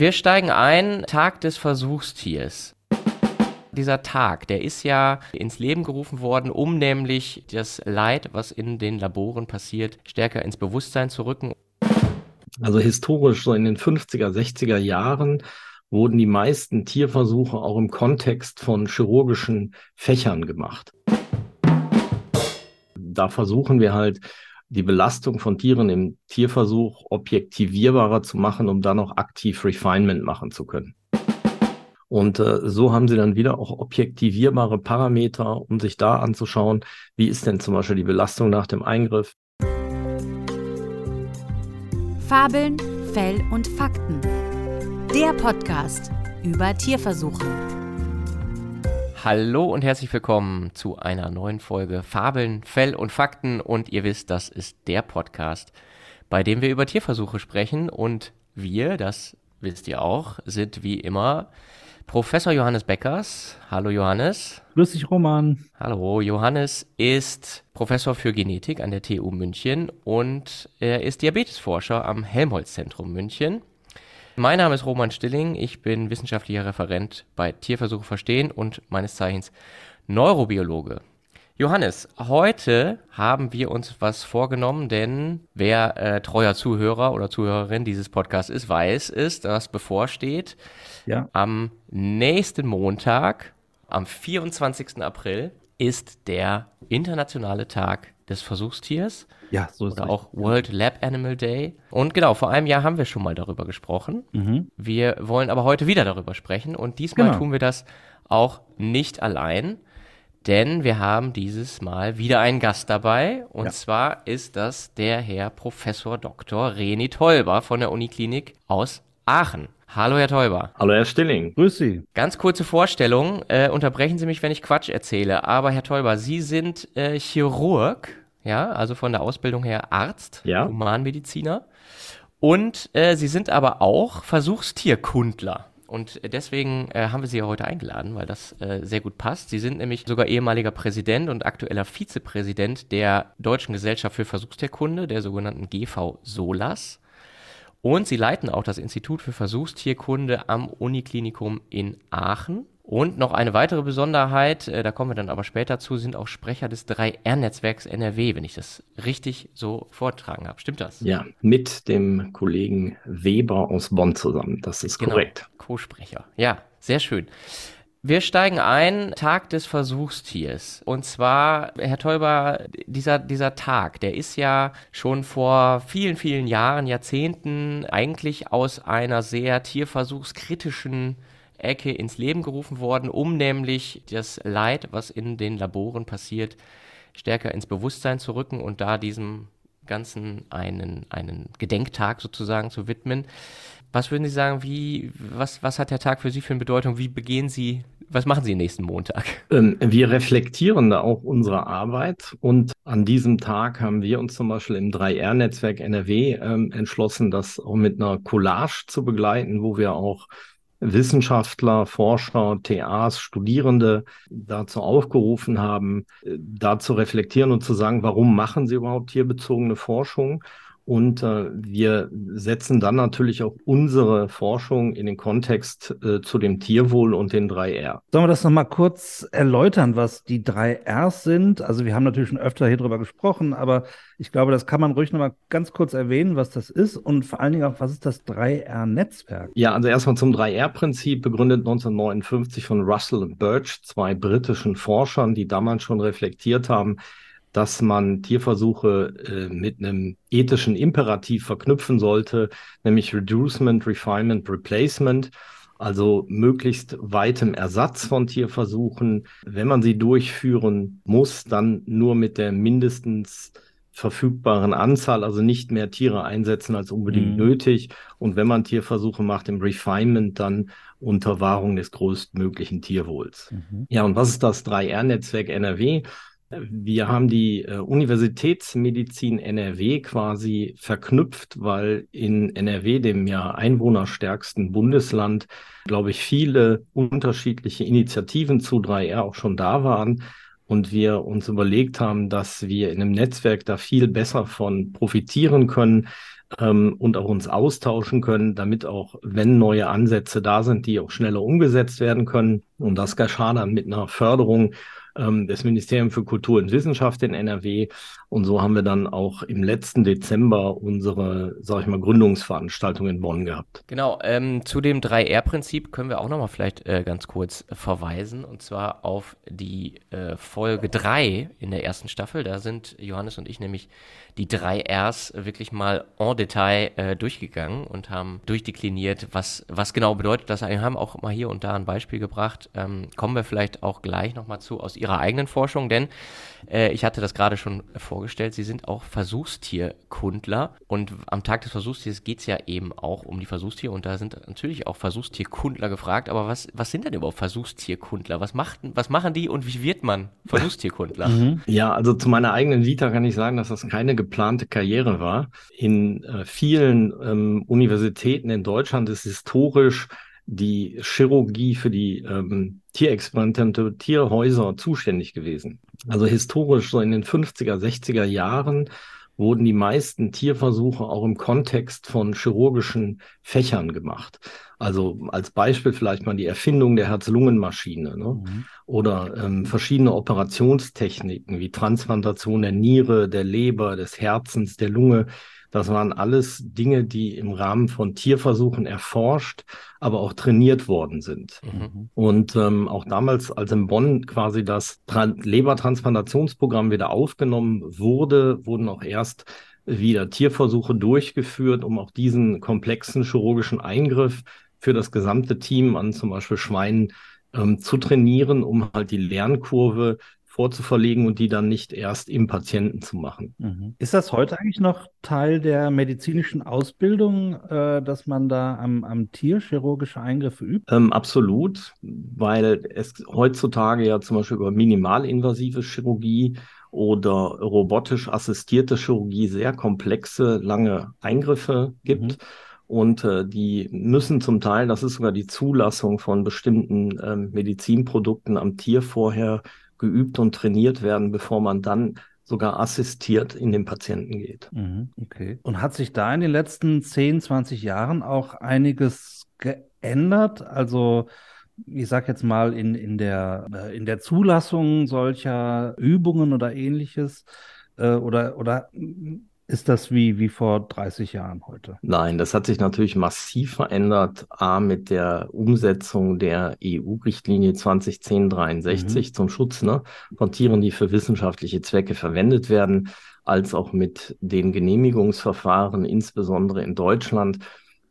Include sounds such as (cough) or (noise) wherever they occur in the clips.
Wir steigen ein, Tag des Versuchstiers. Dieser Tag, der ist ja ins Leben gerufen worden, um nämlich das Leid, was in den Laboren passiert, stärker ins Bewusstsein zu rücken. Also historisch, so in den 50er, 60er Jahren, wurden die meisten Tierversuche auch im Kontext von chirurgischen Fächern gemacht. Da versuchen wir halt, die Belastung von Tieren im Tierversuch objektivierbarer zu machen, um dann auch aktiv Refinement machen zu können. Und äh, so haben sie dann wieder auch objektivierbare Parameter, um sich da anzuschauen, wie ist denn zum Beispiel die Belastung nach dem Eingriff. Fabeln, Fell und Fakten. Der Podcast über Tierversuche. Hallo und herzlich willkommen zu einer neuen Folge Fabeln, Fell und Fakten. Und ihr wisst, das ist der Podcast, bei dem wir über Tierversuche sprechen. Und wir, das wisst ihr auch, sind wie immer Professor Johannes Beckers. Hallo Johannes. Grüß dich, Roman. Hallo, Johannes ist Professor für Genetik an der TU München und er ist Diabetesforscher am Helmholtz-Zentrum München. Mein Name ist Roman Stilling, ich bin wissenschaftlicher Referent bei Tierversuche verstehen und meines Zeichens Neurobiologe. Johannes, heute haben wir uns was vorgenommen, denn wer äh, treuer Zuhörer oder Zuhörerin dieses Podcasts ist, weiß es, dass bevorsteht. Ja. Am nächsten Montag, am 24. April, ist der internationale Tag des Versuchstiers. Ja, so ist Oder auch World Lab Animal Day. Und genau, vor einem Jahr haben wir schon mal darüber gesprochen. Mhm. Wir wollen aber heute wieder darüber sprechen und diesmal genau. tun wir das auch nicht allein, denn wir haben dieses Mal wieder einen Gast dabei und ja. zwar ist das der Herr Professor Dr. Reni Tolber von der Uniklinik aus Aachen. Hallo, Herr Teuber. Hallo, Herr Stilling. Grüß Sie. Ganz kurze Vorstellung. Äh, unterbrechen Sie mich, wenn ich Quatsch erzähle. Aber, Herr Teuber, Sie sind äh, Chirurg, ja, also von der Ausbildung her Arzt, ja. Humanmediziner. Und äh, Sie sind aber auch Versuchstierkundler. Und deswegen äh, haben wir Sie ja heute eingeladen, weil das äh, sehr gut passt. Sie sind nämlich sogar ehemaliger Präsident und aktueller Vizepräsident der Deutschen Gesellschaft für Versuchstierkunde, der sogenannten GV SOLAS. Und sie leiten auch das Institut für Versuchstierkunde am Uniklinikum in Aachen. Und noch eine weitere Besonderheit, äh, da kommen wir dann aber später zu, sind auch Sprecher des 3R-Netzwerks NRW, wenn ich das richtig so vortragen habe. Stimmt das? Ja, mit dem Kollegen Weber aus Bonn zusammen. Das ist genau, korrekt. Co-Sprecher. Ja, sehr schön. Wir steigen ein, Tag des Versuchstiers. Und zwar, Herr Teuber, dieser, dieser Tag, der ist ja schon vor vielen, vielen Jahren, Jahrzehnten eigentlich aus einer sehr tierversuchskritischen Ecke ins Leben gerufen worden, um nämlich das Leid, was in den Laboren passiert, stärker ins Bewusstsein zu rücken und da diesem Ganzen einen, einen Gedenktag sozusagen zu widmen. Was würden Sie sagen, wie, was, was hat der Tag für Sie für eine Bedeutung? Wie begehen Sie, was machen Sie nächsten Montag? Ähm, wir reflektieren da auch unsere Arbeit und an diesem Tag haben wir uns zum Beispiel im 3R-Netzwerk NRW ähm, entschlossen, das auch mit einer Collage zu begleiten, wo wir auch Wissenschaftler, Forscher, TAs, Studierende dazu aufgerufen haben, äh, da zu reflektieren und zu sagen, warum machen sie überhaupt tierbezogene Forschung? Und äh, wir setzen dann natürlich auch unsere Forschung in den Kontext äh, zu dem Tierwohl und den 3R. Sollen wir das nochmal kurz erläutern, was die 3Rs sind? Also wir haben natürlich schon öfter hier drüber gesprochen, aber ich glaube, das kann man ruhig nochmal ganz kurz erwähnen, was das ist und vor allen Dingen auch, was ist das 3R-Netzwerk? Ja, also erstmal zum 3R-Prinzip, begründet 1959 von Russell und Birch, zwei britischen Forschern, die damals schon reflektiert haben, dass man Tierversuche äh, mit einem ethischen Imperativ verknüpfen sollte, nämlich Reducement, Refinement, Replacement, also möglichst weitem Ersatz von Tierversuchen. Wenn man sie durchführen muss, dann nur mit der mindestens verfügbaren Anzahl, also nicht mehr Tiere einsetzen als unbedingt mhm. nötig. Und wenn man Tierversuche macht im Refinement, dann unter Wahrung des größtmöglichen Tierwohls. Mhm. Ja, und was ist das 3R-Netzwerk NRW? Wir haben die äh, Universitätsmedizin NRW quasi verknüpft, weil in NRW, dem ja einwohnerstärksten Bundesland, glaube ich, viele unterschiedliche Initiativen zu 3R auch schon da waren und wir uns überlegt haben, dass wir in einem Netzwerk da viel besser von profitieren können, ähm, und auch uns austauschen können, damit auch, wenn neue Ansätze da sind, die auch schneller umgesetzt werden können. Und das geschah dann mit einer Förderung ähm, des Ministeriums für Kultur und Wissenschaft in NRW. Und so haben wir dann auch im letzten Dezember unsere, sag ich mal, Gründungsveranstaltung in Bonn gehabt. Genau, ähm, zu dem 3R-Prinzip können wir auch nochmal vielleicht äh, ganz kurz verweisen. Und zwar auf die äh, Folge 3 in der ersten Staffel. Da sind Johannes und ich nämlich die drei Rs wirklich mal en Detail äh, durchgegangen und haben durchdekliniert, was, was genau bedeutet das. Wir haben auch mal hier und da ein Beispiel gebracht. Ähm, kommen wir vielleicht auch gleich nochmal zu aus Ihrer eigenen Forschung, denn äh, ich hatte das gerade schon vorgestellt, Sie sind auch Versuchstierkundler und am Tag des Versuchstiers geht es ja eben auch um die Versuchstiere und da sind natürlich auch Versuchstierkundler gefragt. Aber was, was sind denn überhaupt Versuchstierkundler? Was, macht, was machen die und wie wird man Versuchstierkundler? (laughs) Mhm. Ja, also zu meiner eigenen Vita kann ich sagen, dass das keine geplante Karriere war. In äh, vielen ähm, Universitäten in Deutschland ist historisch die Chirurgie für die ähm, Tierexperimente, Tierhäuser zuständig gewesen. Also historisch so in den 50er, 60er Jahren wurden die meisten Tierversuche auch im Kontext von chirurgischen Fächern gemacht. Also als Beispiel vielleicht mal die Erfindung der Herz-Lungen-Maschine ne? Mhm. oder ähm, verschiedene Operationstechniken wie Transplantation der Niere, der Leber, des Herzens, der Lunge. Das waren alles Dinge, die im Rahmen von Tierversuchen erforscht, aber auch trainiert worden sind. Mhm. Und ähm, auch damals, als in Bonn quasi das Tran Lebertransplantationsprogramm wieder aufgenommen wurde, wurden auch erst wieder Tierversuche durchgeführt, um auch diesen komplexen chirurgischen Eingriff für das gesamte Team an zum Beispiel Schweinen ähm, zu trainieren, um halt die Lernkurve vorzuverlegen und die dann nicht erst im Patienten zu machen. Mhm. Ist das heute eigentlich noch Teil der medizinischen Ausbildung, äh, dass man da am, am Tier chirurgische Eingriffe übt? Ähm, absolut, weil es heutzutage ja zum Beispiel über minimalinvasive Chirurgie oder robotisch assistierte Chirurgie sehr komplexe, lange Eingriffe gibt. Mhm. Und äh, die müssen zum Teil, das ist sogar die Zulassung von bestimmten ähm, Medizinprodukten am Tier vorher geübt und trainiert werden, bevor man dann sogar assistiert in den Patienten geht. Mhm, okay. Und hat sich da in den letzten 10, 20 Jahren auch einiges geändert? Also ich sage jetzt mal in, in, der, äh, in der Zulassung solcher Übungen oder ähnliches? Äh, oder, oder ist das wie, wie vor 30 Jahren heute? Nein, das hat sich natürlich massiv verändert. A, mit der Umsetzung der EU-Richtlinie 2010-63 mhm. zum Schutz ne, von Tieren, die für wissenschaftliche Zwecke verwendet werden, als auch mit den Genehmigungsverfahren, insbesondere in Deutschland.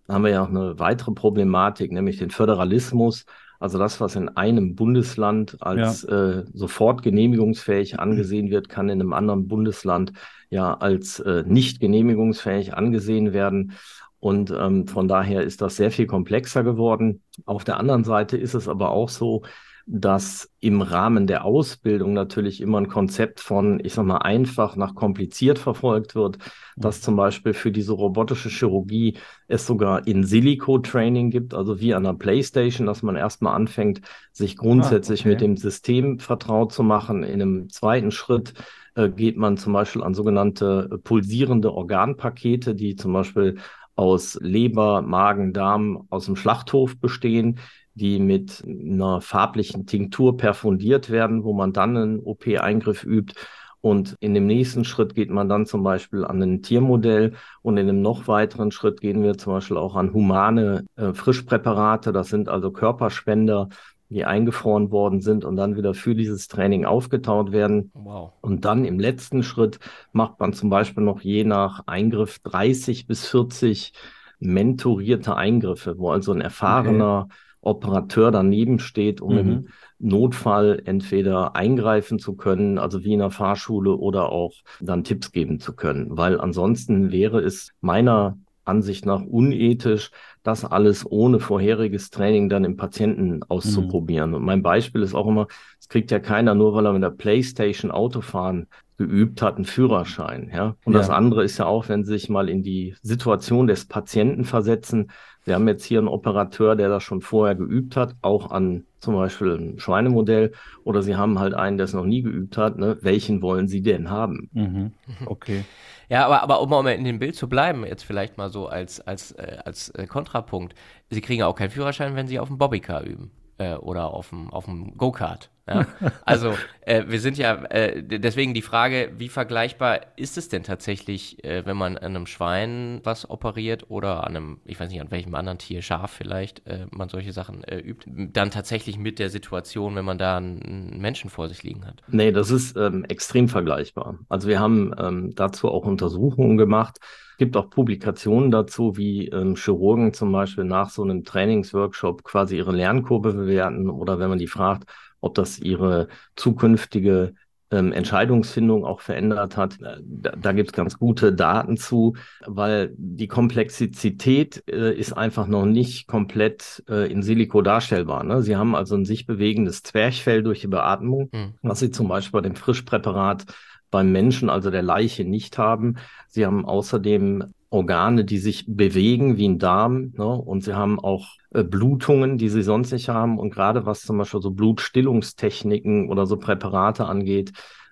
Da haben wir ja auch eine weitere Problematik, nämlich den Föderalismus. Also das, was in einem Bundesland als ja. äh, sofort genehmigungsfähig angesehen wird, kann in einem anderen Bundesland ja als äh, nicht genehmigungsfähig angesehen werden. Und ähm, von daher ist das sehr viel komplexer geworden. Auf der anderen Seite ist es aber auch so, dass im Rahmen der Ausbildung natürlich immer ein Konzept von, ich sag mal, einfach nach kompliziert verfolgt wird, dass zum Beispiel für diese robotische Chirurgie es sogar in Silico-Training gibt, also wie an der Playstation, dass man erstmal anfängt, sich grundsätzlich ah, okay. mit dem System vertraut zu machen. In einem zweiten Schritt äh, geht man zum Beispiel an sogenannte äh, pulsierende Organpakete, die zum Beispiel aus Leber, Magen, Darm aus dem Schlachthof bestehen, die mit einer farblichen Tinktur perfundiert werden, wo man dann einen OP-Eingriff übt. Und in dem nächsten Schritt geht man dann zum Beispiel an ein Tiermodell und in einem noch weiteren Schritt gehen wir zum Beispiel auch an humane äh, Frischpräparate. Das sind also Körperspender, die eingefroren worden sind und dann wieder für dieses Training aufgetaut werden. Wow. Und dann im letzten Schritt macht man zum Beispiel noch je nach Eingriff 30 bis 40 mentorierte Eingriffe, wo also ein erfahrener okay. Operateur daneben steht, um mhm. im Notfall entweder eingreifen zu können, also wie in der Fahrschule, oder auch dann Tipps geben zu können. Weil ansonsten wäre es meiner Ansicht nach unethisch, das alles ohne vorheriges Training dann im Patienten auszuprobieren. Mhm. Und mein Beispiel ist auch immer, es kriegt ja keiner nur, weil er mit der Playstation Autofahren geübt hat, einen Führerschein. Ja? Und ja. das andere ist ja auch, wenn Sie sich mal in die Situation des Patienten versetzen. Wir haben jetzt hier einen Operateur, der das schon vorher geübt hat, auch an zum Beispiel ein Schweinemodell. Oder Sie haben halt einen, der es noch nie geübt hat. Ne? Welchen wollen Sie denn haben? Mhm. Okay. (laughs) Ja, aber, aber um mal in dem Bild zu bleiben, jetzt vielleicht mal so als, als, äh, als äh, Kontrapunkt. Sie kriegen auch keinen Führerschein, wenn Sie auf dem Bobbycar üben äh, oder auf dem, auf dem Go-Kart. Ja? Also äh, wir sind ja, äh, deswegen die Frage, wie vergleichbar ist es denn tatsächlich, äh, wenn man an einem Schwein was operiert oder an einem, ich weiß nicht, an welchem anderen Tier, Schaf vielleicht, äh, man solche Sachen äh, übt, dann tatsächlich mit der Situation, wenn man da einen Menschen vor sich liegen hat? Nee, das ist ähm, extrem vergleichbar. Also wir haben ähm, dazu auch Untersuchungen gemacht. Es gibt auch Publikationen dazu, wie ähm, Chirurgen zum Beispiel nach so einem Trainingsworkshop quasi ihre Lernkurve bewerten oder wenn man die fragt, ob das ihre zukünftige ähm, Entscheidungsfindung auch verändert hat. Äh, da, da gibt es ganz gute Daten zu, weil die Komplexität äh, ist einfach noch nicht komplett äh, in Silico darstellbar. Ne? Sie haben also ein sich bewegendes Zwerchfell durch die Beatmung, mhm. was Sie zum Beispiel bei dem Frischpräparat beim Menschen, also der Leiche, nicht haben. Sie haben außerdem Organe, die sich bewegen wie ein Darm. Ne? Und sie haben auch äh, Blutungen, die sie sonst nicht haben. Und gerade was zum Beispiel so Blutstillungstechniken oder so Präparate angeht,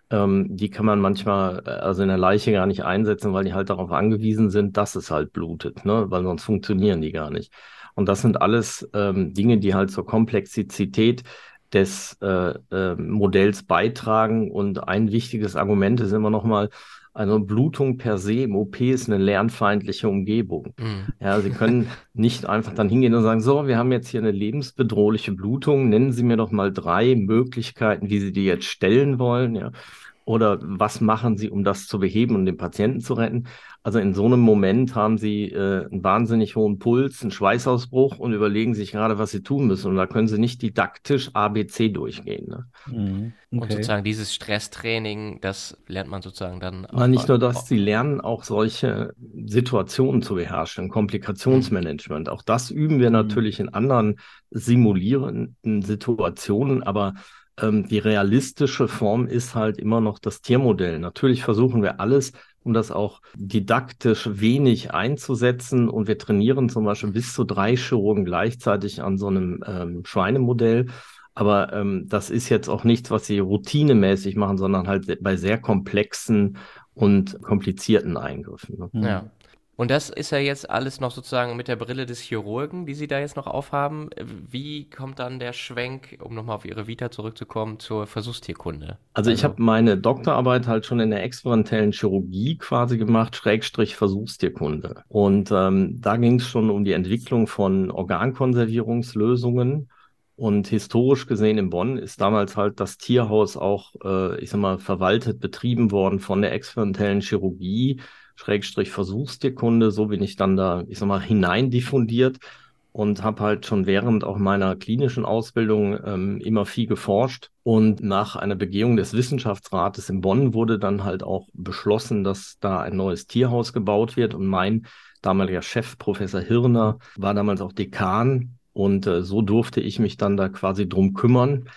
ähm, die kann man manchmal äh, also in der Leiche gar nicht einsetzen, weil die halt darauf angewiesen sind, dass es halt blutet, ne? weil sonst funktionieren die gar nicht. Und das sind alles ähm, Dinge, die halt zur Komplexität des äh, äh, Modells beitragen. Und ein wichtiges Argument ist immer noch mal, also Blutung per se im OP ist eine lernfeindliche Umgebung. Mhm. Ja, Sie können (laughs) nicht einfach dann hingehen und sagen, so, wir haben jetzt hier eine lebensbedrohliche Blutung, nennen Sie mir doch mal drei Möglichkeiten, wie Sie die jetzt stellen wollen. Ja. Oder was machen Sie, um das zu beheben und den Patienten zu retten? Also in so einem Moment haben Sie äh, einen wahnsinnig hohen Puls, einen Schweißausbruch und überlegen sich gerade, was Sie tun müssen. Und da können Sie nicht didaktisch ABC durchgehen. Ne? Mhm. Okay. Und sozusagen dieses Stresstraining, das lernt man sozusagen dann. Na, nicht nur das, Sie lernen auch solche Situationen zu beherrschen, Komplikationsmanagement. Mhm. Auch das üben wir mhm. natürlich in anderen simulierenden Situationen, aber ähm, die realistische Form ist halt immer noch das Tiermodell. Natürlich versuchen wir alles, um das auch didaktisch wenig einzusetzen. Und wir trainieren zum Beispiel bis zu drei Chirurgen gleichzeitig an so einem ähm, Schweinemodell. Aber ähm, das ist jetzt auch nichts, was sie routinemäßig machen, sondern halt bei sehr komplexen und komplizierten Eingriffen. Ne? Ja. Und das ist ja jetzt alles noch sozusagen mit der Brille des Chirurgen, die Sie da jetzt noch aufhaben. Wie kommt dann der Schwenk, um nochmal auf Ihre Vita zurückzukommen, zur Versuchstierkunde? Also, also ich habe meine Doktorarbeit halt schon in der experimentellen Chirurgie quasi gemacht, Schrägstrich Versuchstierkunde. Und ähm, da ging es schon um die Entwicklung von Organkonservierungslösungen. Und historisch gesehen in Bonn ist damals halt das Tierhaus auch, äh, ich sag mal, verwaltet, betrieben worden von der experimentellen Chirurgie Schrägstrich Versuchstierkunde. So bin ich dann da, ich sag mal, hineindiffundiert und habe halt schon während auch meiner klinischen Ausbildung ähm, immer viel geforscht. Und nach einer Begehung des Wissenschaftsrates in Bonn wurde dann halt auch beschlossen, dass da ein neues Tierhaus gebaut wird. Und mein damaliger Chef, Professor Hirner, war damals auch Dekan. Und äh, so durfte ich mich dann da quasi drum kümmern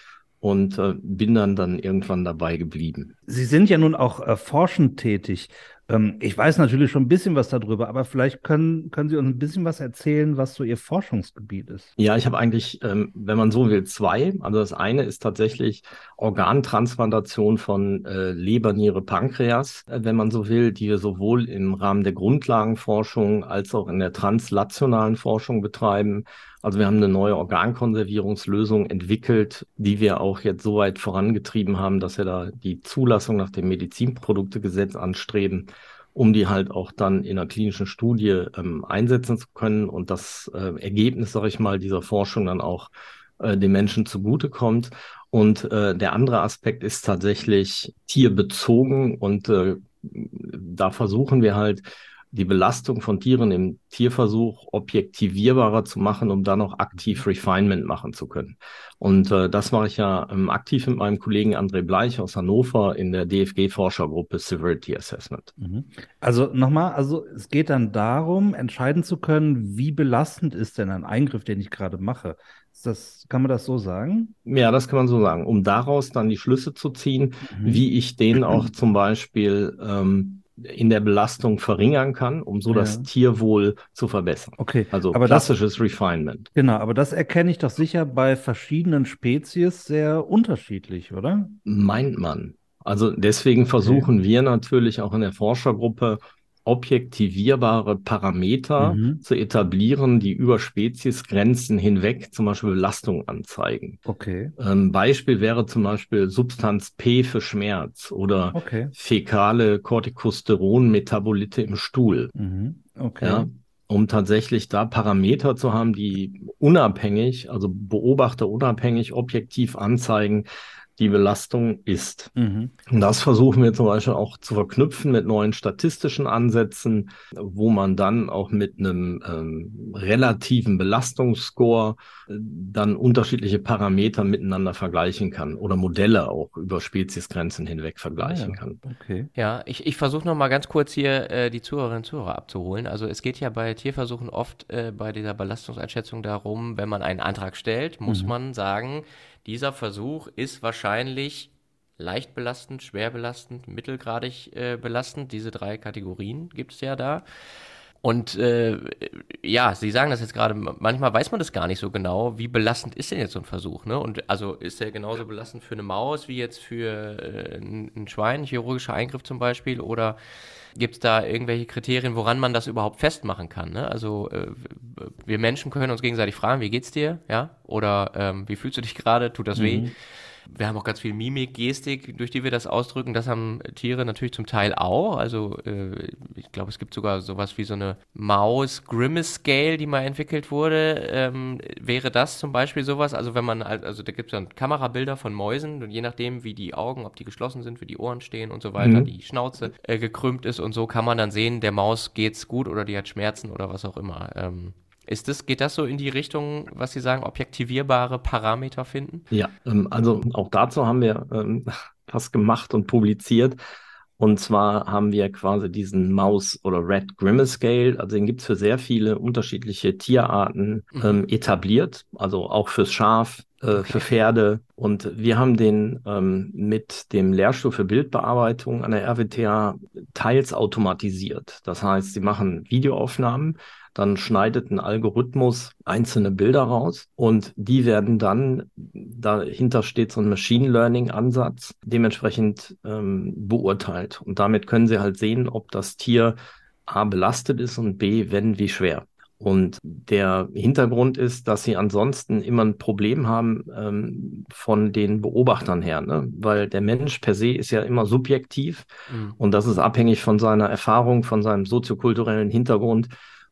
und äh, bin dann dann irgendwann dabei geblieben. Sie sind ja nun auch äh, forschend tätig. Ähm, ich weiß natürlich schon ein bisschen was darüber, aber vielleicht können, können Sie uns ein bisschen was erzählen, was so Ihr Forschungsgebiet ist. Ja, ich habe eigentlich, ähm, wenn man so will, zwei. Also das eine ist tatsächlich Organtransplantation von äh, Leber, Niere, Pankreas, äh, wenn man so will, die wir sowohl im Rahmen der Grundlagenforschung als auch in der translationalen Forschung betreiben. Also wir haben eine neue Organkonservierungslösung entwickelt, die wir auch jetzt so weit vorangetrieben haben, dass wir da die Zulassung nach dem Medizinproduktegesetz anstreben, um die halt auch dann in einer klinischen Studie ähm, einsetzen zu können und das äh, Ergebnis, sage ich mal, dieser Forschung dann auch äh, den Menschen zugutekommt. Und äh, der andere Aspekt ist tatsächlich tierbezogen und äh, da versuchen wir halt die Belastung von Tieren im Tierversuch objektivierbarer zu machen, um dann auch aktiv Refinement machen zu können. Und äh, das mache ich ja ähm, aktiv mit meinem Kollegen André Bleich aus Hannover in der DFG-Forschergruppe Severity Assessment. Mhm. Also nochmal, also es geht dann darum, entscheiden zu können, wie belastend ist denn ein Eingriff, den ich gerade mache. Das, kann man das so sagen? Ja, das kann man so sagen, um daraus dann die Schlüsse zu ziehen, mhm. wie ich den auch zum Beispiel ähm, in der Belastung verringern kann, um so ja. das Tierwohl zu verbessern. Okay. Also aber klassisches das, Refinement. Genau, aber das erkenne ich doch sicher bei verschiedenen Spezies sehr unterschiedlich, oder? Meint man. Also deswegen versuchen okay. wir natürlich auch in der Forschergruppe objektivierbare Parameter mhm. zu etablieren, die über Speziesgrenzen hinweg zum Beispiel Belastung anzeigen. Okay. Ähm, Beispiel wäre zum Beispiel Substanz P für Schmerz oder okay. fäkale Corticosteron-Metabolite im Stuhl. Mhm. Okay. Ja, um tatsächlich da Parameter zu haben, die unabhängig, also beobachterunabhängig, objektiv anzeigen, die Belastung ist. Mhm. Und das versuchen wir zum Beispiel auch zu verknüpfen mit neuen statistischen Ansätzen, wo man dann auch mit einem ähm, relativen Belastungsscore äh, dann unterschiedliche Parameter miteinander vergleichen kann oder Modelle auch über Speziesgrenzen hinweg vergleichen ah, ja. kann. Okay. Ja, ich, ich versuche noch mal ganz kurz hier äh, die Zuhörerinnen und Zuhörer abzuholen. Also es geht ja bei Tierversuchen oft äh, bei dieser Belastungseinschätzung darum, wenn man einen Antrag stellt, muss mhm. man sagen, dieser Versuch ist wahrscheinlich leicht belastend, schwer belastend, mittelgradig äh, belastend. Diese drei Kategorien gibt es ja da. Und äh, ja, Sie sagen das jetzt gerade, manchmal weiß man das gar nicht so genau, wie belastend ist denn jetzt so ein Versuch, ne? Und also ist der genauso belastend für eine Maus wie jetzt für äh, ein, ein Schwein, chirurgischer Eingriff zum Beispiel, oder gibt es da irgendwelche Kriterien, woran man das überhaupt festmachen kann? Ne? Also äh, wir Menschen können uns gegenseitig fragen, wie geht's dir, ja? Oder ähm, wie fühlst du dich gerade? Tut das mhm. weh? Wir haben auch ganz viel Mimik, Gestik, durch die wir das ausdrücken. Das haben Tiere natürlich zum Teil auch. Also äh, ich glaube, es gibt sogar sowas wie so eine Maus Grimace Scale, die mal entwickelt wurde. Ähm, wäre das zum Beispiel sowas? Also wenn man, also da gibt es dann Kamerabilder von Mäusen und je nachdem, wie die Augen, ob die geschlossen sind, wie die Ohren stehen und so weiter, mhm. die Schnauze äh, gekrümmt ist und so, kann man dann sehen, der Maus geht's gut oder die hat Schmerzen oder was auch immer. Ähm, ist das, geht das so in die Richtung, was Sie sagen, objektivierbare Parameter finden? Ja, ähm, also auch dazu haben wir ähm, (laughs) was gemacht und publiziert. Und zwar haben wir quasi diesen Maus- oder Red Grimace Scale, also den gibt es für sehr viele unterschiedliche Tierarten mhm. ähm, etabliert, also auch fürs Schaf, äh, okay. für Pferde. Und wir haben den ähm, mit dem Lehrstuhl für Bildbearbeitung an der RWTH teils automatisiert. Das heißt, sie machen Videoaufnahmen dann schneidet ein Algorithmus einzelne Bilder raus und die werden dann, dahinter steht so ein Machine Learning Ansatz, dementsprechend ähm, beurteilt. Und damit können Sie halt sehen, ob das Tier A belastet ist und B, wenn, wie schwer. Und der Hintergrund ist, dass sie ansonsten immer ein Problem haben ähm, von den Beobachtern her, ne? weil der Mensch per se ist ja immer subjektiv mhm. und das ist abhängig von seiner Erfahrung, von seinem soziokulturellen Hintergrund.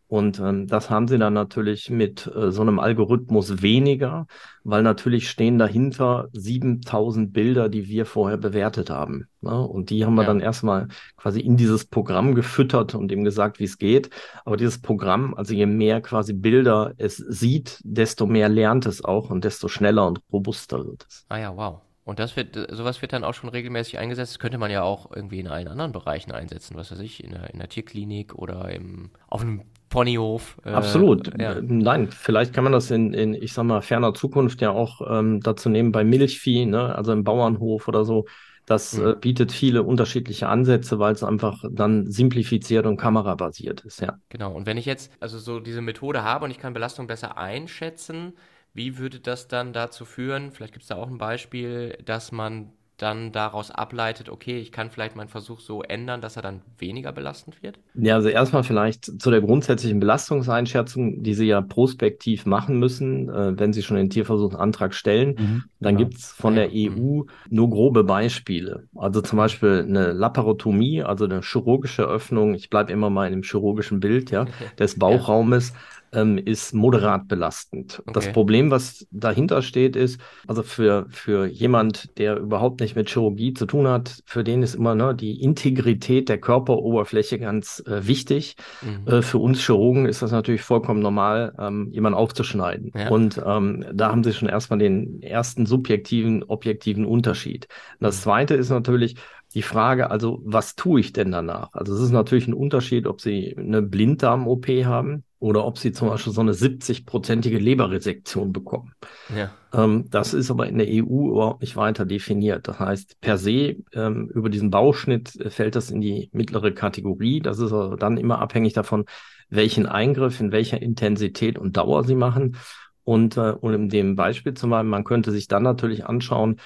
Und ähm, das haben sie dann natürlich mit äh, so einem Algorithmus weniger, weil natürlich stehen dahinter 7000 Bilder, die wir vorher bewertet haben. Ne? Und die haben wir ja. dann erstmal quasi in dieses Programm gefüttert und ihm gesagt, wie es geht. Aber dieses Programm, also je mehr quasi Bilder es sieht, desto mehr lernt es auch und desto schneller und robuster wird es. Ah ja, wow. Und das wird, sowas wird dann auch schon regelmäßig eingesetzt. Das könnte man ja auch irgendwie in allen anderen Bereichen einsetzen, was weiß ich, in der, in der Tierklinik oder im, auf einem Ponyhof. Äh, Absolut. Ja. Nein, vielleicht kann man das in, in, ich sag mal, ferner Zukunft ja auch ähm, dazu nehmen bei Milchvieh, ne? also im Bauernhof oder so. Das mhm. äh, bietet viele unterschiedliche Ansätze, weil es einfach dann simplifiziert und kamerabasiert ist, ja. Genau. Und wenn ich jetzt also so diese Methode habe und ich kann Belastung besser einschätzen, wie würde das dann dazu führen, vielleicht gibt es da auch ein Beispiel, dass man dann daraus ableitet, okay, ich kann vielleicht meinen Versuch so ändern, dass er dann weniger belastend wird? Ja, also erstmal vielleicht zu der grundsätzlichen Belastungseinschätzung, die Sie ja prospektiv machen müssen, äh, wenn Sie schon den Tierversuchsantrag stellen. Mhm, dann genau. gibt es von der EU nur grobe Beispiele. Also zum Beispiel eine Laparotomie, also eine chirurgische Öffnung, ich bleibe immer mal in dem chirurgischen Bild ja, (laughs) des Bauchraumes. ja ähm, ist moderat belastend. Okay. Das Problem, was dahinter steht, ist, also für, für jemand, der überhaupt nicht mit Chirurgie zu tun hat, für den ist immer ne, die Integrität der Körperoberfläche ganz äh, wichtig. Mhm. Äh, für uns Chirurgen ist das natürlich vollkommen normal, ähm, jemanden aufzuschneiden. Ja. Und ähm, da haben sie schon erstmal den ersten subjektiven, objektiven Unterschied. das mhm. zweite ist natürlich, die Frage, also was tue ich denn danach? Also es ist natürlich ein Unterschied, ob Sie eine Blinddarm-OP haben oder ob Sie zum Beispiel so eine 70-prozentige Leberresektion bekommen. Ja. Ähm, das ist aber in der EU überhaupt nicht weiter definiert. Das heißt, per se ähm, über diesen Bauschnitt fällt das in die mittlere Kategorie. Das ist also dann immer abhängig davon, welchen Eingriff, in welcher Intensität und Dauer Sie machen. Und, äh, und in dem Beispiel zum Beispiel, man könnte sich dann natürlich anschauen,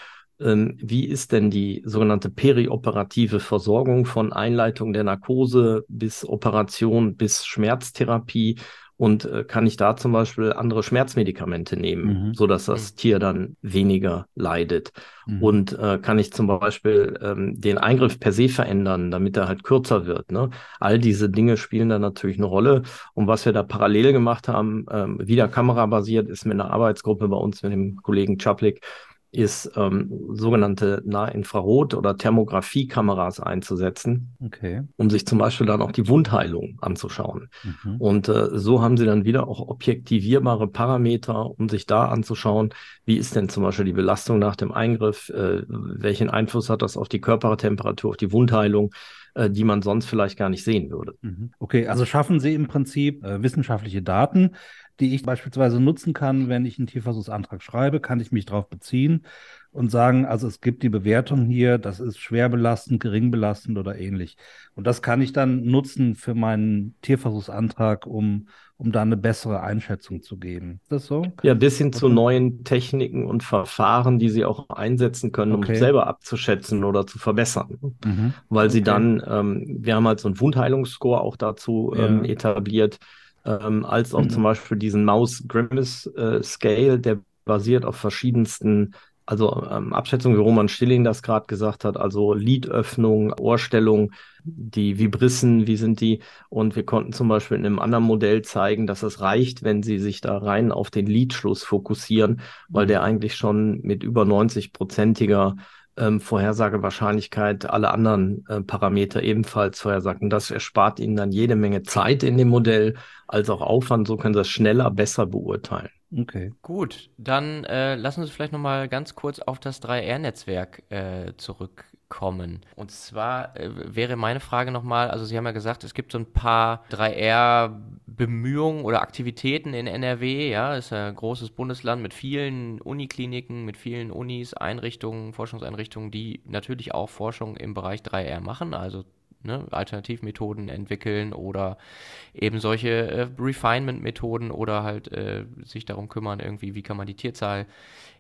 wie ist denn die sogenannte perioperative Versorgung von Einleitung der Narkose bis Operation bis Schmerztherapie? Und äh, kann ich da zum Beispiel andere Schmerzmedikamente nehmen, mhm. so dass das mhm. Tier dann weniger leidet? Mhm. Und äh, kann ich zum Beispiel ähm, den Eingriff per se verändern, damit er halt kürzer wird? Ne? All diese Dinge spielen da natürlich eine Rolle. Und was wir da parallel gemacht haben, ähm, wieder kamerabasiert, ist mit einer Arbeitsgruppe bei uns mit dem Kollegen Chaplik, ist ähm, sogenannte Nahinfrarot- oder Thermografiekameras einzusetzen, okay. um sich zum Beispiel dann auch die Wundheilung anzuschauen. Mhm. Und äh, so haben sie dann wieder auch objektivierbare Parameter, um sich da anzuschauen, wie ist denn zum Beispiel die Belastung nach dem Eingriff, äh, welchen Einfluss hat das auf die Körpertemperatur, auf die Wundheilung, äh, die man sonst vielleicht gar nicht sehen würde. Mhm. Okay, also schaffen Sie im Prinzip äh, wissenschaftliche Daten, die ich beispielsweise nutzen kann, wenn ich einen Tierversuchsantrag schreibe, kann ich mich darauf beziehen und sagen, also es gibt die Bewertung hier, das ist schwer belastend, gering belastend oder ähnlich. Und das kann ich dann nutzen für meinen Tierversuchsantrag, um, um da eine bessere Einschätzung zu geben. Ist das so? Ja, bis hin zu neuen Techniken und Verfahren, die Sie auch einsetzen können, okay. um selber abzuschätzen oder zu verbessern. Mhm. Weil okay. Sie dann, ähm, wir haben halt so einen Wundheilungsscore auch dazu ähm, ja. etabliert ähm, als auch mhm. zum Beispiel diesen Maus Grimace äh, Scale, der basiert auf verschiedensten also ähm, Abschätzungen, wie Roman Stilling das gerade gesagt hat, also Lidöffnung, Ohrstellung, die Vibrissen, wie sind die? Und wir konnten zum Beispiel in einem anderen Modell zeigen, dass es reicht, wenn Sie sich da rein auf den Lidschluss fokussieren, weil der eigentlich schon mit über 90-prozentiger ähm, Vorhersagewahrscheinlichkeit alle anderen äh, Parameter ebenfalls vorhersagen. Das erspart Ihnen dann jede Menge Zeit in dem Modell als auch Aufwand. So können Sie das schneller, besser beurteilen. Okay. Gut, dann äh, lassen Sie vielleicht nochmal ganz kurz auf das 3R-Netzwerk äh, zurückkommen. Und zwar äh, wäre meine Frage nochmal, also Sie haben ja gesagt, es gibt so ein paar 3R-Bemühungen oder Aktivitäten in NRW, ja, ist ein großes Bundesland mit vielen Unikliniken, mit vielen Unis, Einrichtungen, Forschungseinrichtungen, die natürlich auch Forschung im Bereich 3R machen, also ne, Alternativmethoden entwickeln oder eben solche äh, Refinement-Methoden oder halt äh, sich darum kümmern, irgendwie, wie kann man die Tierzahl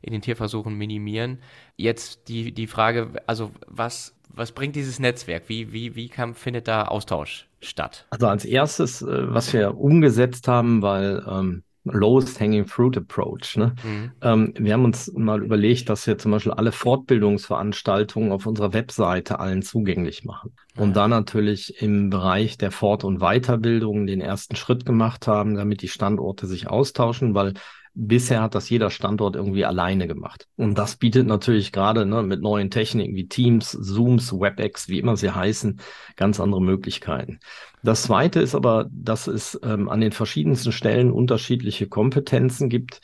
in den Tierversuchen minimieren. Jetzt die, die Frage, also was, was bringt dieses Netzwerk? Wie, wie, wie kann, findet da Austausch statt? Also als erstes, äh, was wir umgesetzt haben, weil ähm, Lowest Hanging Fruit Approach. Ne? Mhm. Ähm, wir haben uns mal überlegt, dass wir zum Beispiel alle Fortbildungsveranstaltungen auf unserer Webseite allen zugänglich machen. Mhm. Und da natürlich im Bereich der Fort- und Weiterbildung den ersten Schritt gemacht haben, damit die Standorte sich austauschen, weil Bisher hat das jeder Standort irgendwie alleine gemacht. Und das bietet natürlich gerade ne, mit neuen Techniken wie Teams, Zooms, WebEx, wie immer sie heißen, ganz andere Möglichkeiten. Das Zweite ist aber, dass es ähm, an den verschiedensten Stellen unterschiedliche Kompetenzen gibt,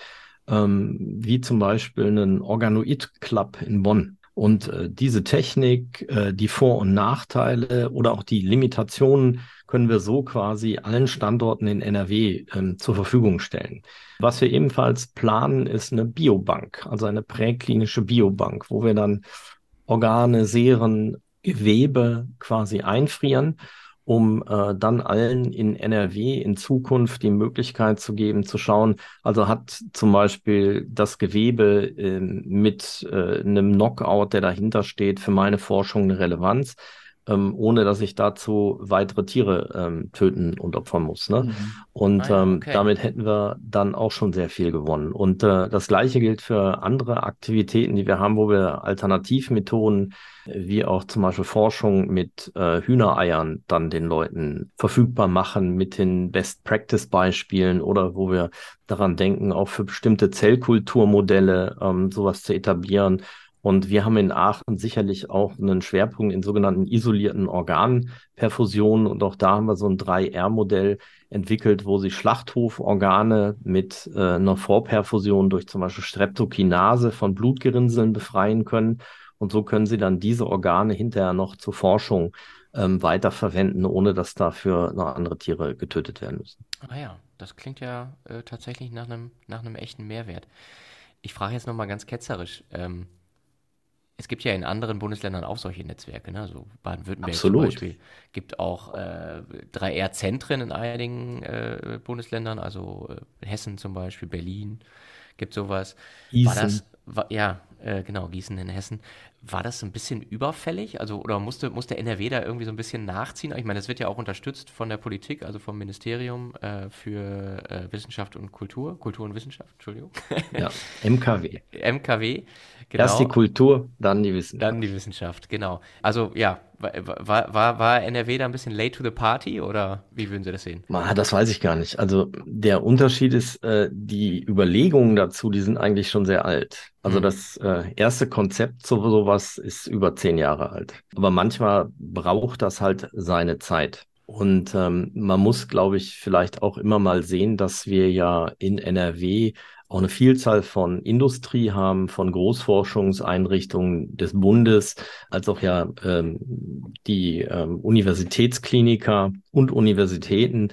ähm, wie zum Beispiel einen Organoid-Club in Bonn. Und äh, diese Technik, äh, die Vor- und Nachteile oder auch die Limitationen können wir so quasi allen Standorten in NRW ähm, zur Verfügung stellen. Was wir ebenfalls planen, ist eine Biobank, also eine präklinische Biobank, wo wir dann Organe, Seren, Gewebe quasi einfrieren um äh, dann allen in NRW in Zukunft die Möglichkeit zu geben, zu schauen, also hat zum Beispiel das Gewebe äh, mit äh, einem Knockout, der dahinter steht, für meine Forschung eine Relevanz. Ähm, ohne dass ich dazu weitere Tiere ähm, töten und opfern muss. Ne? Mhm. Und ah, ähm, okay. damit hätten wir dann auch schon sehr viel gewonnen. Und äh, das Gleiche gilt für andere Aktivitäten, die wir haben, wo wir Alternativmethoden wie auch zum Beispiel Forschung mit äh, Hühnereiern dann den Leuten verfügbar machen mit den Best-Practice-Beispielen oder wo wir daran denken, auch für bestimmte Zellkulturmodelle ähm, sowas zu etablieren und wir haben in Aachen sicherlich auch einen Schwerpunkt in sogenannten isolierten Organperfusionen. Und auch da haben wir so ein 3R-Modell entwickelt, wo sie Schlachthoforgane mit äh, einer Vorperfusion durch zum Beispiel Streptokinase von Blutgerinnseln befreien können. Und so können sie dann diese Organe hinterher noch zur Forschung ähm, weiterverwenden, ohne dass dafür noch andere Tiere getötet werden müssen. Ah ja, das klingt ja äh, tatsächlich nach einem, nach einem echten Mehrwert. Ich frage jetzt nochmal ganz ketzerisch. Ähm, es gibt ja in anderen Bundesländern auch solche Netzwerke, ne? Also Baden-Württemberg zum Beispiel. Gibt auch äh, 3R-Zentren in einigen äh, Bundesländern, also äh, Hessen zum Beispiel, Berlin gibt sowas. Gießen. War das, war, ja, äh, genau, Gießen in Hessen. War das ein bisschen überfällig? Also, oder musste, musste NRW da irgendwie so ein bisschen nachziehen? Ich meine, das wird ja auch unterstützt von der Politik, also vom Ministerium äh, für äh, Wissenschaft und Kultur, Kultur und Wissenschaft, Entschuldigung. Ja, (laughs) MKW. MKW, genau. Erst die Kultur, dann die Wissenschaft. Dann die Wissenschaft, genau. Also, ja, war, war, war NRW da ein bisschen late to the party oder wie würden Sie das sehen? Das weiß ich gar nicht. Also der Unterschied ist, äh, die Überlegungen dazu, die sind eigentlich schon sehr alt. Also mhm. das äh, erste Konzept zu sowas ist über zehn Jahre alt. Aber manchmal braucht das halt seine Zeit. Und ähm, man muss, glaube ich, vielleicht auch immer mal sehen, dass wir ja in NRW auch eine Vielzahl von Industrie haben, von Großforschungseinrichtungen des Bundes, als auch ja ähm, die ähm, Universitätskliniker und Universitäten.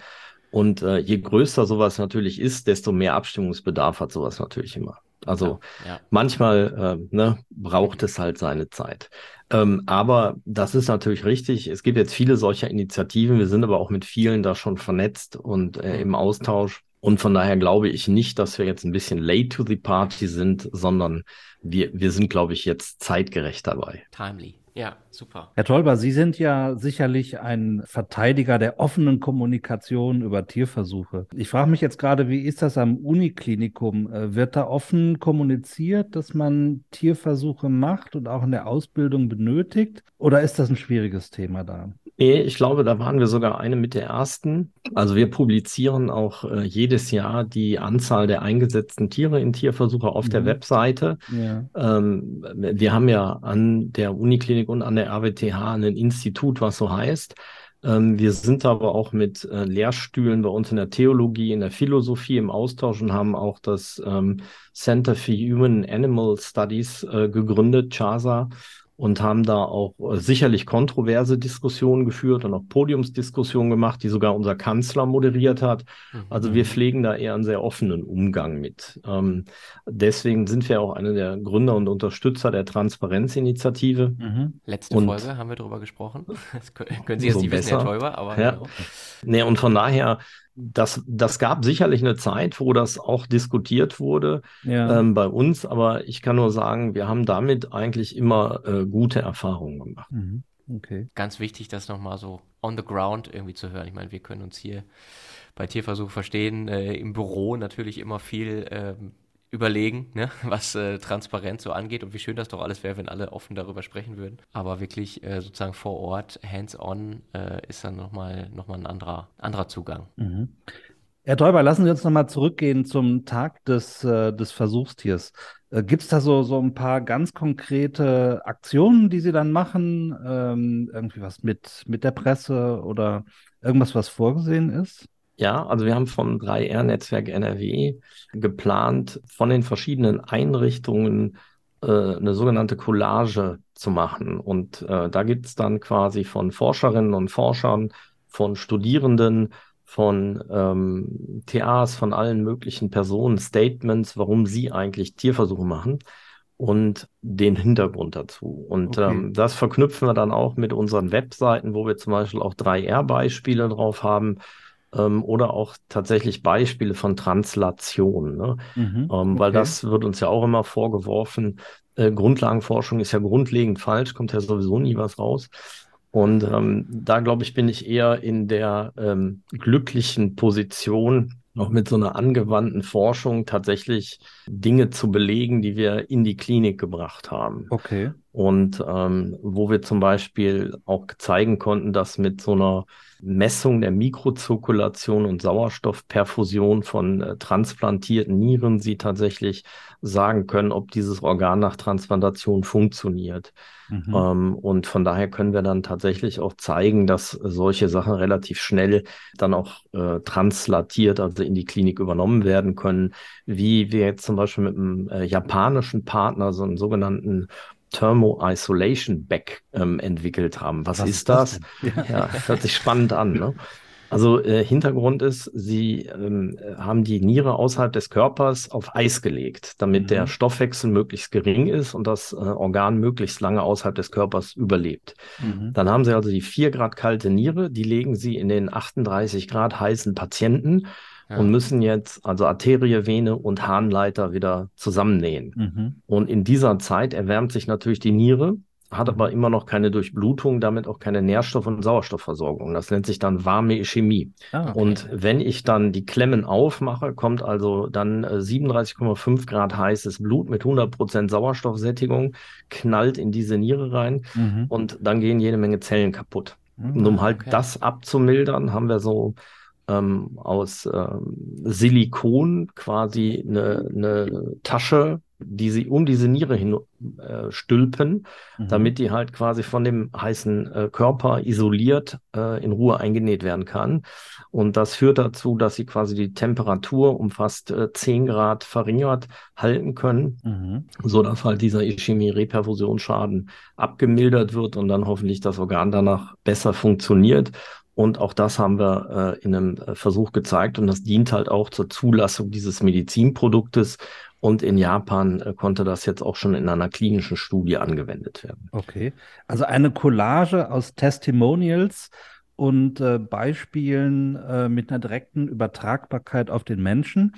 Und äh, je größer sowas natürlich ist, desto mehr Abstimmungsbedarf hat sowas natürlich immer. Also ja, ja. manchmal äh, ne, braucht es halt seine Zeit. Ähm, aber das ist natürlich richtig. Es gibt jetzt viele solcher Initiativen. Wir sind aber auch mit vielen da schon vernetzt und äh, im Austausch. Und von daher glaube ich nicht, dass wir jetzt ein bisschen late to the party sind, sondern wir, wir sind, glaube ich, jetzt zeitgerecht dabei. Timely. Ja, super. Herr Tolber, Sie sind ja sicherlich ein Verteidiger der offenen Kommunikation über Tierversuche. Ich frage mich jetzt gerade, wie ist das am Uniklinikum? Äh, wird da offen kommuniziert, dass man Tierversuche macht und auch in der Ausbildung benötigt? Oder ist das ein schwieriges Thema da? Nee, ich glaube, da waren wir sogar eine mit der ersten. Also wir publizieren auch äh, jedes Jahr die Anzahl der eingesetzten Tiere in Tierversuche auf mhm. der Webseite. Ja. Ähm, wir haben ja an der Uniklinik und an der RWTH ein Institut, was so heißt. Ähm, wir sind aber auch mit äh, Lehrstühlen bei uns in der Theologie, in der Philosophie im Austausch und haben auch das ähm, Center for Human Animal Studies äh, gegründet, CHASA und haben da auch äh, sicherlich kontroverse Diskussionen geführt und auch Podiumsdiskussionen gemacht, die sogar unser Kanzler moderiert hat. Mhm. Also wir pflegen da eher einen sehr offenen Umgang mit. Ähm, deswegen sind wir auch einer der Gründer und Unterstützer der Transparenzinitiative. Mhm. Letzte und Folge haben wir darüber gesprochen. (laughs) Das können Sie jetzt so nicht wissen, Herr Täuber, aber ja. genau. Nee, und von daher das, das gab sicherlich eine Zeit, wo das auch diskutiert wurde ja. ähm, bei uns, aber ich kann nur sagen, wir haben damit eigentlich immer äh, gute Erfahrungen gemacht. Mhm. Okay. Ganz wichtig, das nochmal so on the ground irgendwie zu hören. Ich meine, wir können uns hier bei Tierversuch verstehen, äh, im Büro natürlich immer viel ähm, überlegen, ne, (laughs) was äh, Transparenz so angeht und wie schön das doch alles wäre, wenn alle offen darüber sprechen würden. Aber wirklich äh, sozusagen vor Ort, hands-on, äh, ist dann nochmal noch mal ein anderer, anderer Zugang. Mhm. Herr Täuber, lassen Sie uns nochmal zurückgehen zum Tag des, äh, des Versuchstiers. Äh, Gibt es da so, so ein paar ganz konkrete Aktionen, die Sie dann machen? Ähm, irgendwie was mit, mit der Presse oder irgendwas, was vorgesehen ist? Ja, also wir haben vom 3R-Netzwerk NRW geplant, von den verschiedenen Einrichtungen äh, eine sogenannte Collage zu machen. Und äh, da gibt es dann quasi von Forscherinnen und Forschern, von Studierenden, von ähm, TAs, von allen möglichen Personen Statements, warum sie eigentlich Tierversuche machen und den Hintergrund dazu. Und okay. ähm, das verknüpfen wir dann auch mit unseren Webseiten, wo wir zum Beispiel auch 3R-Beispiele drauf haben, ähm, oder auch tatsächlich Beispiele von Translation, ne? Mhm, ähm, weil das wird uns ja auch immer vorgeworfen. Äh, Grundlagenforschung ist ja grundlegend falsch, kommt ja sowieso nie was raus. Und ähm, da, glaube ich, bin ich eher in der ähm, glücklichen Position, noch mit so einer angewandten Forschung tatsächlich Dinge zu belegen, die wir in die Klinik gebracht haben. Okay. Und ähm, wo wir zum Beispiel auch zeigen konnten, dass mit so einer Messung der Mikrozirkulation und Sauerstoffperfusion von äh, transplantierten Nieren sie tatsächlich sagen können, ob dieses Organ nach Transplantation funktioniert. Mhm. Ähm, und von daher können wir dann tatsächlich auch zeigen, dass solche Sachen relativ schnell dann auch äh, translatiert, also in die Klinik übernommen werden können, wie wir jetzt zum Beispiel mit einem äh, japanischen Partner so einen sogenannten Thermo Isolation Back ähm, entwickelt haben. Was, Was ist das? das ja, hört sich spannend an. Ne? Also äh, Hintergrund ist, sie ähm, haben die Niere außerhalb des Körpers auf Eis gelegt, damit mhm. der Stoffwechsel möglichst gering ist und das äh, Organ möglichst lange außerhalb des Körpers überlebt. Mhm. Dann haben sie also die 4 Grad kalte Niere, die legen sie in den 38 Grad heißen Patienten ja. und müssen jetzt also Arterie, Vene und Harnleiter wieder zusammennähen. Mhm. Und in dieser Zeit erwärmt sich natürlich die Niere hat aber immer noch keine Durchblutung, damit auch keine Nährstoff- und Sauerstoffversorgung. Das nennt sich dann warme Ischämie. Ah, okay. Und wenn ich dann die Klemmen aufmache, kommt also dann 37,5 äh, Grad heißes Blut mit 100 Prozent Sauerstoffsättigung, knallt in diese Niere rein mhm. und dann gehen jede Menge Zellen kaputt. Mhm, und um halt okay. das abzumildern, haben wir so ähm, aus ähm, Silikon quasi eine, eine Tasche die sie um diese Niere hin äh, stülpen, mhm. damit die halt quasi von dem heißen äh, Körper isoliert äh, in Ruhe eingenäht werden kann. Und das führt dazu, dass sie quasi die Temperatur um fast äh, 10 Grad verringert halten können, mhm. so dass halt dieser Ischämie-Reperfusionsschaden abgemildert wird und dann hoffentlich das Organ danach besser funktioniert. Und auch das haben wir äh, in einem äh, Versuch gezeigt und das dient halt auch zur Zulassung dieses Medizinproduktes und in Japan äh, konnte das jetzt auch schon in einer klinischen Studie angewendet werden. Okay. Also eine Collage aus Testimonials und äh, Beispielen äh, mit einer direkten Übertragbarkeit auf den Menschen.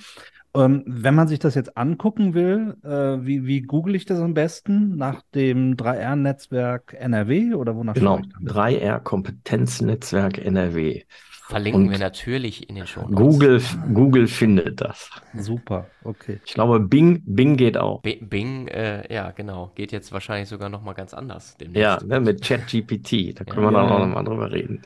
Ähm, wenn man sich das jetzt angucken will, äh, wie, wie google ich das am besten? Nach dem 3R-Netzwerk NRW oder wonach Genau, 3R-Kompetenznetzwerk NRW. Verlinken und wir natürlich in den Show Notes. Google, Google findet das. Super, okay. Ich glaube, Bing, Bing geht auch. B Bing, äh, ja, genau. Geht jetzt wahrscheinlich sogar noch mal ganz anders. Demnächst. Ja, ne, mit ChatGPT. Da können ja, wir dann ja. auch noch mal drüber reden.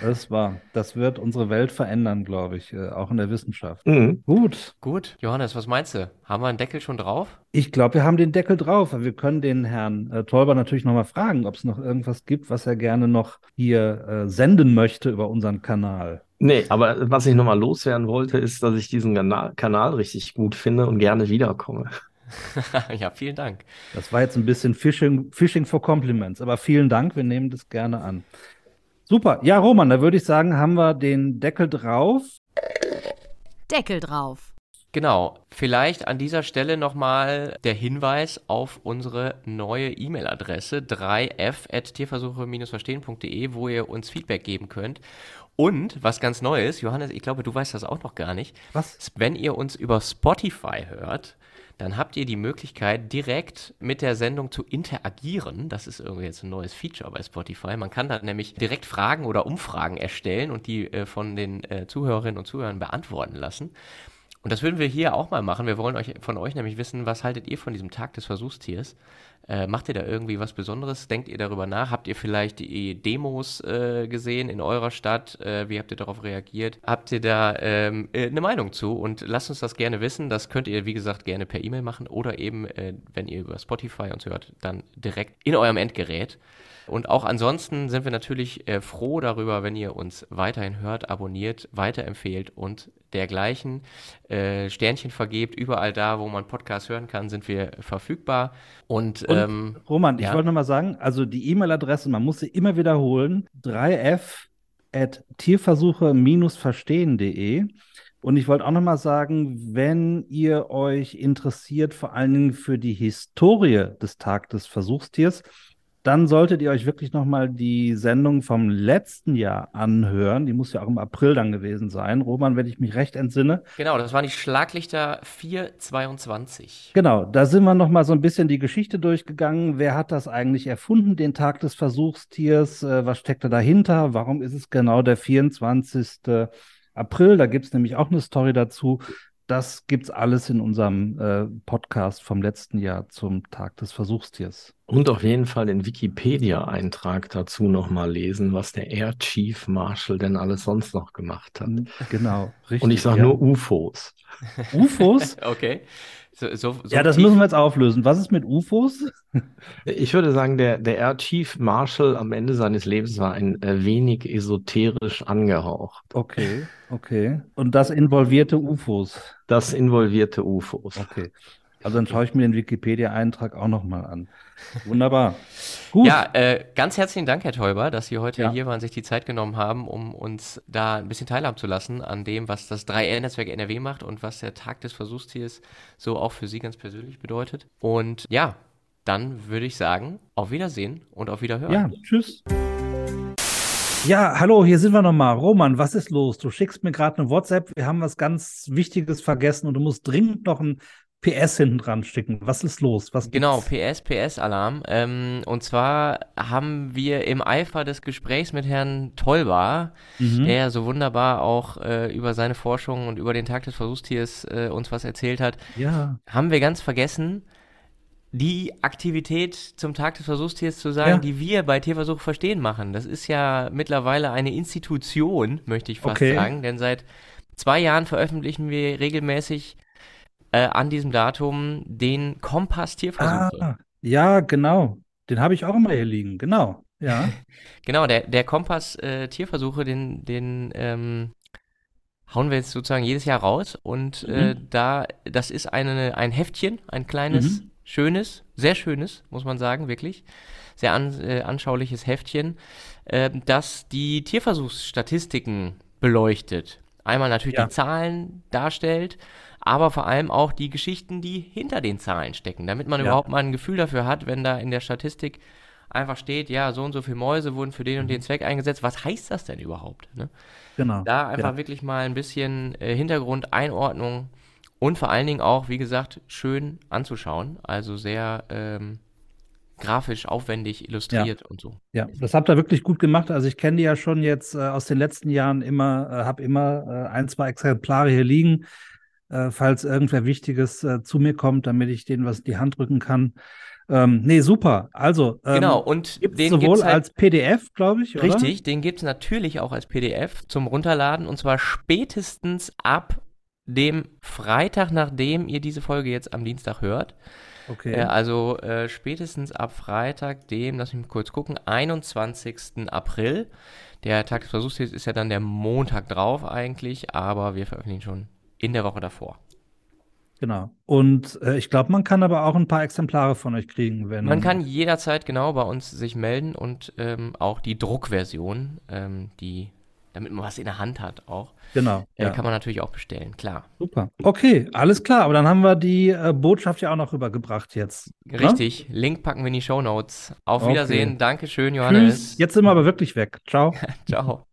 Das war, das wird unsere Welt verändern, glaube ich, äh, auch in der Wissenschaft. Mhm. Gut. Gut. Johannes, was meinst du? Haben wir einen Deckel schon drauf? Ich glaube, wir haben den Deckel drauf. Wir können den Herrn äh, Tolber natürlich noch mal fragen, ob es noch irgendwas gibt, was er gerne noch hier äh, senden möchte über unseren Kanal. Nee, aber was ich nochmal loswerden wollte, ist, dass ich diesen Kanal, Kanal richtig gut finde und gerne wiederkomme. (laughs) ja, vielen Dank. Das war jetzt ein bisschen Fishing, Fishing for Compliments, aber vielen Dank, wir nehmen das gerne an. Super. Ja, Roman, da würde ich sagen, haben wir den Deckel drauf. Deckel drauf. Genau, vielleicht an dieser Stelle nochmal der Hinweis auf unsere neue E-Mail-Adresse 3f.tierversuche-verstehen.de, wo ihr uns Feedback geben könnt. Und was ganz Neues, Johannes, ich glaube, du weißt das auch noch gar nicht. Was? Wenn ihr uns über Spotify hört, dann habt ihr die Möglichkeit, direkt mit der Sendung zu interagieren. Das ist irgendwie jetzt ein neues Feature bei Spotify. Man kann da nämlich direkt Fragen oder Umfragen erstellen und die äh, von den äh, Zuhörerinnen und Zuhörern beantworten lassen. Und das würden wir hier auch mal machen. Wir wollen euch von euch nämlich wissen, was haltet ihr von diesem Tag des Versuchstiers? Äh, macht ihr da irgendwie was Besonderes? Denkt ihr darüber nach? Habt ihr vielleicht die Demos äh, gesehen in eurer Stadt? Äh, wie habt ihr darauf reagiert? Habt ihr da ähm, äh, eine Meinung zu? Und lasst uns das gerne wissen. Das könnt ihr, wie gesagt, gerne per E-Mail machen oder eben, äh, wenn ihr über Spotify uns hört, dann direkt in eurem Endgerät. Und auch ansonsten sind wir natürlich äh, froh darüber, wenn ihr uns weiterhin hört, abonniert, weiterempfehlt und dergleichen. Äh, Sternchen vergebt, überall da, wo man Podcasts hören kann, sind wir verfügbar. Und, und ähm, Roman, ja? ich wollte nochmal sagen, also die E-Mail-Adresse, man muss sie immer wiederholen, 3f at tierversuche-verstehen.de. Und ich wollte auch nochmal sagen, wenn ihr euch interessiert, vor allen Dingen für die Historie des Tag des Versuchstiers, dann solltet ihr euch wirklich nochmal die Sendung vom letzten Jahr anhören. Die muss ja auch im April dann gewesen sein. Roman, wenn ich mich recht entsinne. Genau, das waren die Schlaglichter 422. Genau, da sind wir nochmal so ein bisschen die Geschichte durchgegangen. Wer hat das eigentlich erfunden, den Tag des Versuchstiers? Äh, was steckt da dahinter? Warum ist es genau der 24. April? Da gibt es nämlich auch eine Story dazu. Das gibt's alles in unserem äh, Podcast vom letzten Jahr zum Tag des Versuchstiers. Und auf jeden Fall den Wikipedia-Eintrag dazu nochmal lesen, was der Air Chief Marshal denn alles sonst noch gemacht hat. Genau, richtig. Und ich sage ja. nur UFOs. UFOs? (laughs) okay. So, so, so ja, das tief. müssen wir jetzt auflösen. Was ist mit UFOs? (laughs) Ich würde sagen, der, der Air Chief Marshal am Ende seines Lebens war ein äh, wenig esoterisch angehaucht. Okay, okay. Und das involvierte UFOs? Das involvierte UFOs. Okay. Also dann schaue ich mir den Wikipedia-Eintrag auch nochmal an. Wunderbar. (laughs) Gut. Ja, äh, ganz herzlichen Dank, Herr Teuber, dass Sie heute ja. hier waren, sich die Zeit genommen haben, um uns da ein bisschen teilhaben zu lassen an dem, was das 3R-Netzwerk NRW macht und was der Tag des Versuchstiers so auch für Sie ganz persönlich bedeutet. Und ja, dann würde ich sagen, auf Wiedersehen und auf Wiederhören. Ja, tschüss. Ja, hallo, hier sind wir nochmal. Roman, was ist los? Du schickst mir gerade eine WhatsApp, wir haben was ganz Wichtiges vergessen und du musst dringend noch ein PS hinten dran sticken. Was ist los? Was genau, PS, PS-Alarm. Ähm, und zwar haben wir im Eifer des Gesprächs mit Herrn Tolbar, mhm. der so wunderbar auch äh, über seine Forschung und über den Tag des Versuchstiers äh, uns was erzählt hat, ja. haben wir ganz vergessen, die Aktivität zum Tag des Versuchstiers zu sagen, ja. die wir bei Tierversuch verstehen machen. Das ist ja mittlerweile eine Institution, möchte ich fast okay. sagen, denn seit zwei Jahren veröffentlichen wir regelmäßig äh, an diesem Datum den Kompass Tierversuche. Ah, ja, genau. Den habe ich auch immer hier liegen, genau. Ja. (laughs) genau, der, der Kompass äh, Tierversuche, den, den ähm, hauen wir jetzt sozusagen jedes Jahr raus. Und äh, mhm. äh, da, das ist eine, ein Heftchen, ein kleines, mhm. schönes, sehr schönes, muss man sagen, wirklich. Sehr an, äh, anschauliches Heftchen, äh, das die Tierversuchsstatistiken beleuchtet. Einmal natürlich ja. die Zahlen darstellt aber vor allem auch die Geschichten, die hinter den Zahlen stecken, damit man ja. überhaupt mal ein Gefühl dafür hat, wenn da in der Statistik einfach steht, ja, so und so viele Mäuse wurden für den und den mhm. Zweck eingesetzt. Was heißt das denn überhaupt? Ne? Genau. Da einfach ja. wirklich mal ein bisschen äh, Hintergrund, Einordnung und vor allen Dingen auch, wie gesagt, schön anzuschauen. Also sehr ähm, grafisch aufwendig illustriert ja. und so. Ja, das habt ihr wirklich gut gemacht. Also ich kenne die ja schon jetzt äh, aus den letzten Jahren immer, äh, habe immer äh, ein, zwei Exemplare hier liegen äh, falls irgendwer Wichtiges äh, zu mir kommt, damit ich denen was in die Hand drücken kann. Ähm, nee, super. Also, ähm, genau, und gibt's den sowohl gibt's halt, als PDF, glaube ich. Richtig, den gibt es natürlich auch als PDF zum Runterladen und zwar spätestens ab dem Freitag, nachdem ihr diese Folge jetzt am Dienstag hört. Okay. Äh, also äh, spätestens ab Freitag, dem, lass mich mal kurz gucken, 21. April. Der Tag des Versuchs ist ja dann der Montag drauf eigentlich, aber wir veröffentlichen schon in der Woche davor. Genau. Und äh, ich glaube, man kann aber auch ein paar Exemplare von euch kriegen, wenn. Man kann jederzeit genau bei uns sich melden und ähm, auch die Druckversion, ähm, die, damit man was in der Hand hat, auch. Genau. Äh, ja. Kann man natürlich auch bestellen, klar. Super. Okay, alles klar. Aber dann haben wir die äh, Botschaft ja auch noch rübergebracht jetzt. Ne? Richtig. Link packen wir in die Show Notes. Auf okay. Wiedersehen. Dankeschön, Johannes. Tschüss. Jetzt sind wir aber wirklich weg. Ciao. (laughs) Ciao.